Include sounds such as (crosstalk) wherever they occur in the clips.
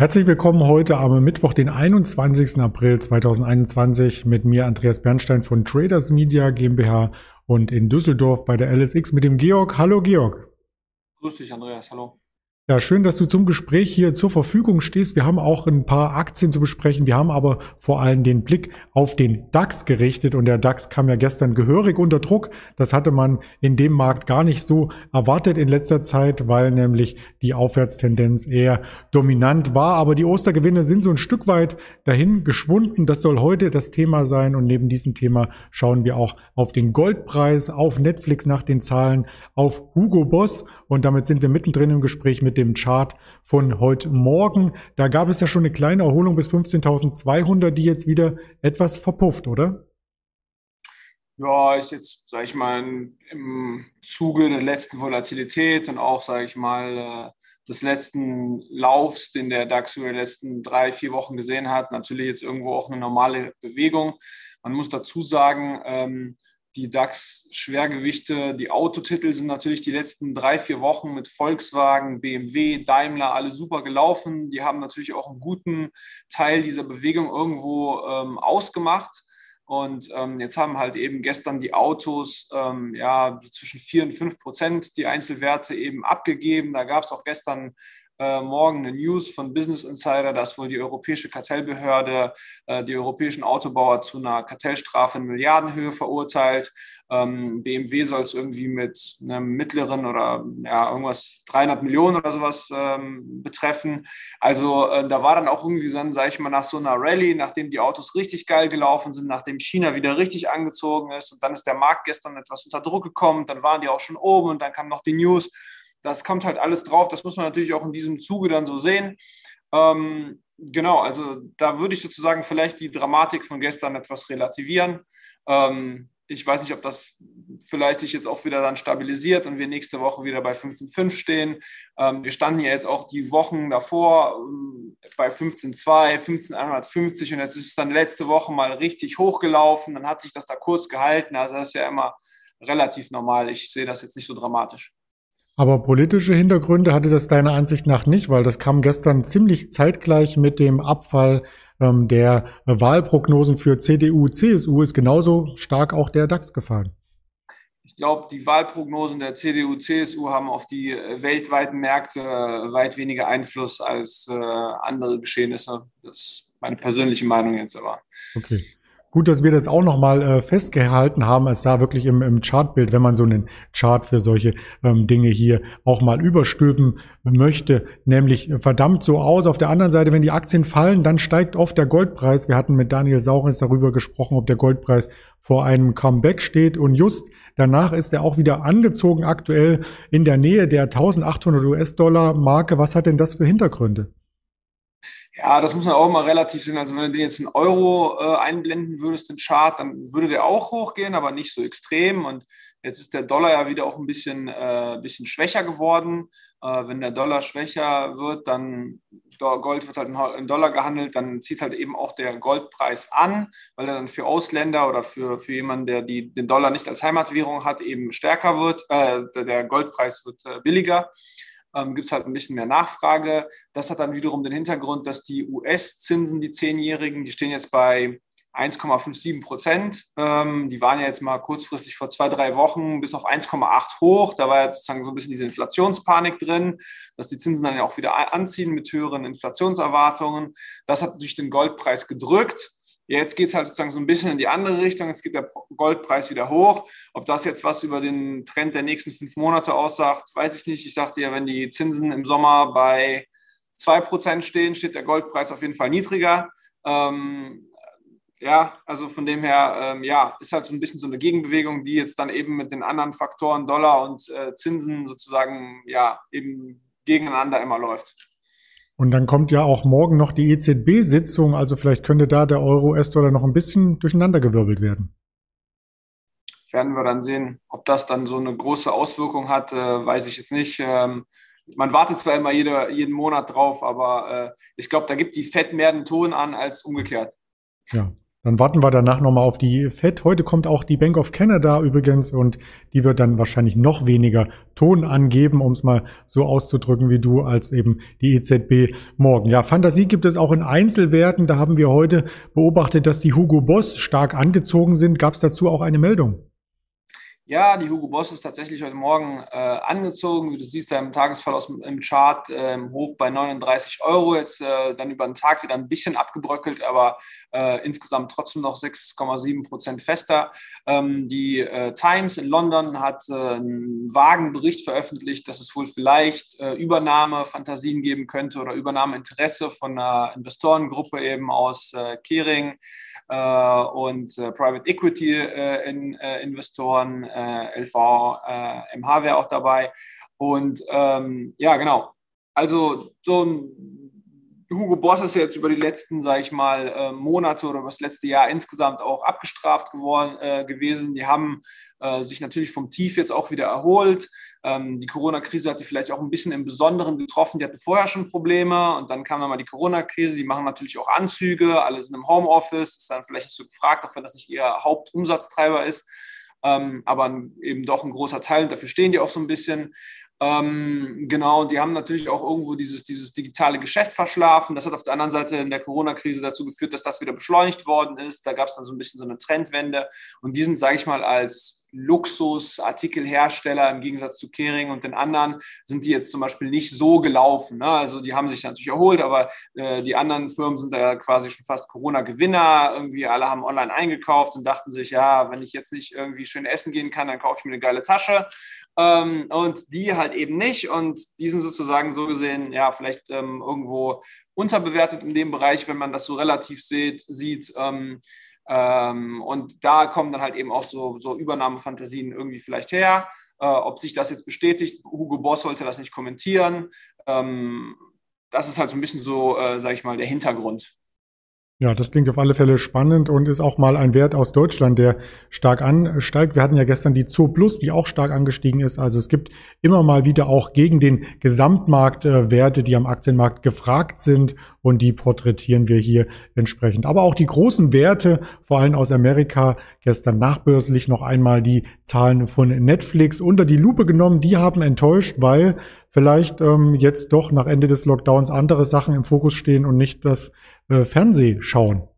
Herzlich willkommen heute am Mittwoch, den 21. April 2021 mit mir Andreas Bernstein von Traders Media GmbH und in Düsseldorf bei der LSX mit dem Georg. Hallo Georg. Grüß dich Andreas, hallo. Ja, schön, dass du zum Gespräch hier zur Verfügung stehst. Wir haben auch ein paar Aktien zu besprechen. Wir haben aber vor allem den Blick auf den DAX gerichtet und der DAX kam ja gestern gehörig unter Druck. Das hatte man in dem Markt gar nicht so erwartet in letzter Zeit, weil nämlich die Aufwärtstendenz eher dominant war. Aber die Ostergewinne sind so ein Stück weit dahin geschwunden. Das soll heute das Thema sein und neben diesem Thema schauen wir auch auf den Goldpreis, auf Netflix nach den Zahlen, auf Hugo Boss und damit sind wir mittendrin im Gespräch mit dem Chart von heute Morgen. Da gab es ja schon eine kleine Erholung bis 15.200, die jetzt wieder etwas verpufft, oder? Ja, ist jetzt, sage ich mal, im Zuge der letzten Volatilität und auch, sage ich mal, äh, des letzten Laufs, den der DAX über die letzten drei, vier Wochen gesehen hat, natürlich jetzt irgendwo auch eine normale Bewegung. Man muss dazu sagen, ähm, die DAX-Schwergewichte, die Autotitel sind natürlich die letzten drei, vier Wochen mit Volkswagen, BMW, Daimler alle super gelaufen. Die haben natürlich auch einen guten Teil dieser Bewegung irgendwo ähm, ausgemacht. Und ähm, jetzt haben halt eben gestern die Autos ähm, ja zwischen 4 und 5 Prozent die Einzelwerte eben abgegeben. Da gab es auch gestern äh, morgen eine News von Business Insider, dass wohl die Europäische Kartellbehörde äh, die europäischen Autobauer zu einer Kartellstrafe in Milliardenhöhe verurteilt. Ähm, BMW soll es irgendwie mit einem mittleren oder ja, irgendwas 300 Millionen oder sowas ähm, betreffen. Also äh, da war dann auch irgendwie so, sage ich mal, nach so einer Rallye, nachdem die Autos richtig geil gelaufen sind, nachdem China wieder richtig angezogen ist und dann ist der Markt gestern etwas unter Druck gekommen, dann waren die auch schon oben und dann kam noch die News das kommt halt alles drauf. Das muss man natürlich auch in diesem Zuge dann so sehen. Ähm, genau, also da würde ich sozusagen vielleicht die Dramatik von gestern etwas relativieren. Ähm, ich weiß nicht, ob das vielleicht sich jetzt auch wieder dann stabilisiert und wir nächste Woche wieder bei 15,5 stehen. Ähm, wir standen ja jetzt auch die Wochen davor ähm, bei 15,2, 15,150 und jetzt ist es dann letzte Woche mal richtig hochgelaufen. Dann hat sich das da kurz gehalten. Also das ist ja immer relativ normal. Ich sehe das jetzt nicht so dramatisch. Aber politische Hintergründe hatte das deiner Ansicht nach nicht, weil das kam gestern ziemlich zeitgleich mit dem Abfall ähm, der Wahlprognosen für CDU, CSU ist genauso stark auch der DAX gefallen. Ich glaube, die Wahlprognosen der CDU, CSU haben auf die äh, weltweiten Märkte äh, weit weniger Einfluss als äh, andere Geschehnisse. Das ist meine persönliche Meinung jetzt aber. Okay. Gut, dass wir das auch nochmal äh, festgehalten haben. Es sah wirklich im, im Chartbild, wenn man so einen Chart für solche ähm, Dinge hier auch mal überstülpen möchte, nämlich verdammt so aus. Auf der anderen Seite, wenn die Aktien fallen, dann steigt oft der Goldpreis. Wir hatten mit Daniel Saurens darüber gesprochen, ob der Goldpreis vor einem Comeback steht. Und just danach ist er auch wieder angezogen, aktuell in der Nähe der 1800 US-Dollar Marke. Was hat denn das für Hintergründe? Ja, das muss man auch mal relativ sehen. Also wenn du den jetzt in Euro äh, einblenden würdest, den Chart, dann würde der auch hochgehen, aber nicht so extrem. Und jetzt ist der Dollar ja wieder auch ein bisschen, äh, bisschen schwächer geworden. Äh, wenn der Dollar schwächer wird, dann Gold wird halt in Dollar gehandelt, dann zieht halt eben auch der Goldpreis an, weil er dann für Ausländer oder für, für jemanden, der die, den Dollar nicht als Heimatwährung hat, eben stärker wird. Äh, der Goldpreis wird äh, billiger ähm, gibt es halt ein bisschen mehr Nachfrage. Das hat dann wiederum den Hintergrund, dass die US-Zinsen, die Zehnjährigen, die stehen jetzt bei 1,57 Prozent. Ähm, die waren ja jetzt mal kurzfristig vor zwei, drei Wochen bis auf 1,8 hoch. Da war ja sozusagen so ein bisschen diese Inflationspanik drin, dass die Zinsen dann ja auch wieder anziehen mit höheren Inflationserwartungen. Das hat durch den Goldpreis gedrückt. Jetzt geht es halt sozusagen so ein bisschen in die andere Richtung. Jetzt geht der Goldpreis wieder hoch. Ob das jetzt was über den Trend der nächsten fünf Monate aussagt, weiß ich nicht. Ich sagte ja, wenn die Zinsen im Sommer bei 2% stehen, steht der Goldpreis auf jeden Fall niedriger. Ähm, ja, also von dem her, ähm, ja, ist halt so ein bisschen so eine Gegenbewegung, die jetzt dann eben mit den anderen Faktoren Dollar und äh, Zinsen sozusagen ja eben gegeneinander immer läuft. Und dann kommt ja auch morgen noch die EZB-Sitzung, also vielleicht könnte da der Euro-US-Dollar noch ein bisschen durcheinandergewirbelt werden. Werden wir dann sehen. Ob das dann so eine große Auswirkung hat, äh, weiß ich jetzt nicht. Ähm, man wartet zwar immer jede, jeden Monat drauf, aber äh, ich glaube, da gibt die FED mehr den Ton an als umgekehrt. Ja, Dann warten wir danach nochmal auf die FED. Heute kommt auch die Bank of Canada übrigens und die wird dann wahrscheinlich noch weniger Ton angeben, um es mal so auszudrücken wie du, als eben die EZB morgen. Ja, Fantasie gibt es auch in Einzelwerten. Da haben wir heute beobachtet, dass die Hugo Boss stark angezogen sind. Gab es dazu auch eine Meldung? Ja, die Hugo Boss ist tatsächlich heute Morgen äh, angezogen. Wie du siehst, da im Tagesfall aus dem Chart äh, hoch bei 39 Euro. Jetzt äh, dann über den Tag wieder ein bisschen abgebröckelt, aber äh, insgesamt trotzdem noch 6,7 Prozent fester. Ähm, die äh, Times in London hat äh, einen vagen Bericht veröffentlicht, dass es wohl vielleicht Übernahmefantasien geben könnte oder Übernahmeinteresse von einer Investorengruppe eben aus Kering und Private Equity in, Investoren äh, LV, äh, MH wäre auch dabei. Und ähm, ja, genau. Also so ein Hugo Boss ist jetzt über die letzten, sage ich mal, äh, Monate oder das letzte Jahr insgesamt auch abgestraft geworden, äh, gewesen. Die haben äh, sich natürlich vom Tief jetzt auch wieder erholt. Ähm, die Corona-Krise hat die vielleicht auch ein bisschen im Besonderen getroffen. Die hatten vorher schon Probleme und dann kam dann mal die Corona-Krise. Die machen natürlich auch Anzüge, alle sind im Homeoffice, ist dann vielleicht nicht so gefragt, auch wenn das nicht ihr Hauptumsatztreiber ist ähm, aber eben doch ein großer Teil. Und dafür stehen die auch so ein bisschen. Ähm, genau, und die haben natürlich auch irgendwo dieses, dieses digitale Geschäft verschlafen. Das hat auf der anderen Seite in der Corona-Krise dazu geführt, dass das wieder beschleunigt worden ist. Da gab es dann so ein bisschen so eine Trendwende. Und die sind, sage ich mal, als Luxusartikelhersteller im Gegensatz zu Kering und den anderen sind die jetzt zum Beispiel nicht so gelaufen. Ne? Also die haben sich natürlich erholt, aber äh, die anderen Firmen sind da quasi schon fast Corona-Gewinner. Irgendwie alle haben online eingekauft und dachten sich, ja, wenn ich jetzt nicht irgendwie schön essen gehen kann, dann kaufe ich mir eine geile Tasche. Ähm, und die halt eben nicht. Und die sind sozusagen so gesehen, ja, vielleicht ähm, irgendwo unterbewertet in dem Bereich, wenn man das so relativ sieht. sieht ähm, ähm, und da kommen dann halt eben auch so, so Übernahmefantasien irgendwie vielleicht her. Äh, ob sich das jetzt bestätigt, Hugo Boss sollte das nicht kommentieren. Ähm, das ist halt so ein bisschen so, äh, sage ich mal, der Hintergrund. Ja, das klingt auf alle Fälle spannend und ist auch mal ein Wert aus Deutschland, der stark ansteigt. Wir hatten ja gestern die Zoo Plus, die auch stark angestiegen ist. Also es gibt immer mal wieder auch gegen den Gesamtmarkt äh, Werte, die am Aktienmarkt gefragt sind und die porträtieren wir hier entsprechend. Aber auch die großen Werte, vor allem aus Amerika, gestern nachbörslich noch einmal die Zahlen von Netflix unter die Lupe genommen. Die haben enttäuscht, weil vielleicht ähm, jetzt doch nach Ende des Lockdowns andere Sachen im Fokus stehen und nicht das äh, Fernsehschauen.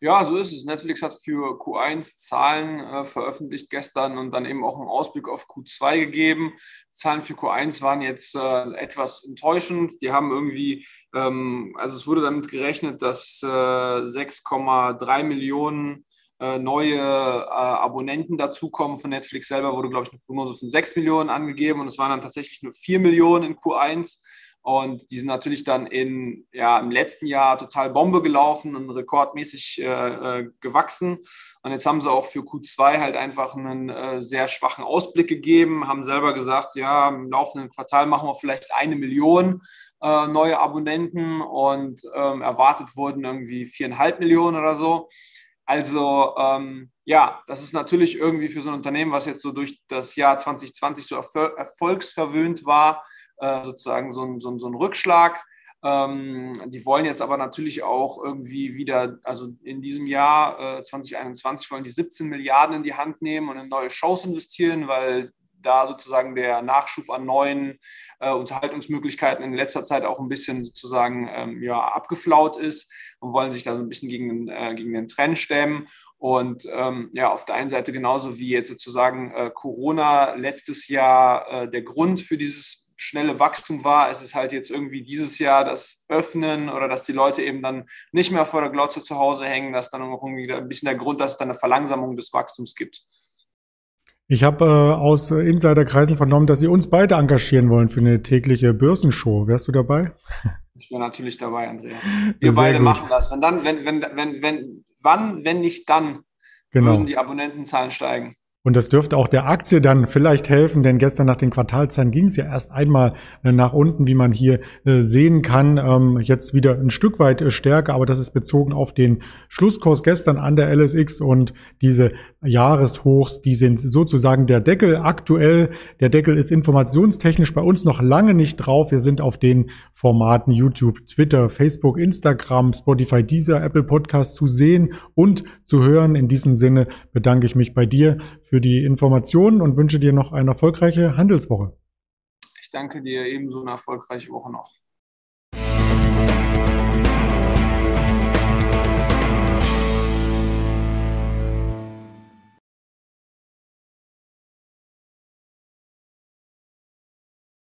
Ja, so ist es. Netflix hat für Q1 Zahlen äh, veröffentlicht gestern und dann eben auch einen Ausblick auf Q2 gegeben. Zahlen für Q1 waren jetzt äh, etwas enttäuschend. Die haben irgendwie, ähm, also es wurde damit gerechnet, dass äh, 6,3 Millionen äh, neue äh, Abonnenten dazukommen. Von Netflix selber wurde, glaube ich, eine Prognose von 6 Millionen angegeben und es waren dann tatsächlich nur 4 Millionen in Q1. Und die sind natürlich dann in, ja, im letzten Jahr total Bombe gelaufen und rekordmäßig äh, äh gewachsen. Und jetzt haben sie auch für Q2 halt einfach einen äh, sehr schwachen Ausblick gegeben, haben selber gesagt, ja, im laufenden Quartal machen wir vielleicht eine Million äh, neue Abonnenten und ähm, erwartet wurden irgendwie viereinhalb Millionen oder so. Also ähm, ja, das ist natürlich irgendwie für so ein Unternehmen, was jetzt so durch das Jahr 2020 so erfolgsverwöhnt war, äh, sozusagen so ein, so, ein, so ein Rückschlag. Ähm, die wollen jetzt aber natürlich auch irgendwie wieder, also in diesem Jahr äh, 2021 wollen die 17 Milliarden in die Hand nehmen und in neue Shows investieren, weil da sozusagen der Nachschub an neuen äh, Unterhaltungsmöglichkeiten in letzter Zeit auch ein bisschen sozusagen ähm, ja, abgeflaut ist und wollen sich da so ein bisschen gegen, äh, gegen den Trend stemmen. Und ähm, ja, auf der einen Seite genauso wie jetzt sozusagen äh, Corona letztes Jahr äh, der Grund für dieses schnelle Wachstum war. Es ist halt jetzt irgendwie dieses Jahr das Öffnen oder dass die Leute eben dann nicht mehr vor der Glotze zu Hause hängen. Das ist dann irgendwie ein bisschen der Grund, dass es dann eine Verlangsamung des Wachstums gibt. Ich habe äh, aus Insiderkreisen vernommen, dass Sie uns beide engagieren wollen für eine tägliche Börsenshow. Wärst du dabei? (laughs) Ich wäre natürlich dabei, Andreas. (laughs) Wir Sehr beide gut. machen das. Wenn dann, wenn, wenn, wenn, wenn, wann, wenn nicht dann, genau. würden die Abonnentenzahlen steigen. Und das dürfte auch der Aktie dann vielleicht helfen, denn gestern nach den Quartalzahlen ging es ja erst einmal äh, nach unten, wie man hier äh, sehen kann. Ähm, jetzt wieder ein Stück weit äh, stärker, aber das ist bezogen auf den Schlusskurs gestern an der LSX und diese Jahreshochs, die sind sozusagen der Deckel aktuell. Der Deckel ist informationstechnisch bei uns noch lange nicht drauf. Wir sind auf den Formaten YouTube, Twitter, Facebook, Instagram, Spotify, Deezer, Apple Podcast zu sehen und zu hören. In diesem Sinne bedanke ich mich bei dir für die Informationen und wünsche dir noch eine erfolgreiche Handelswoche. Ich danke dir ebenso eine erfolgreiche Woche noch.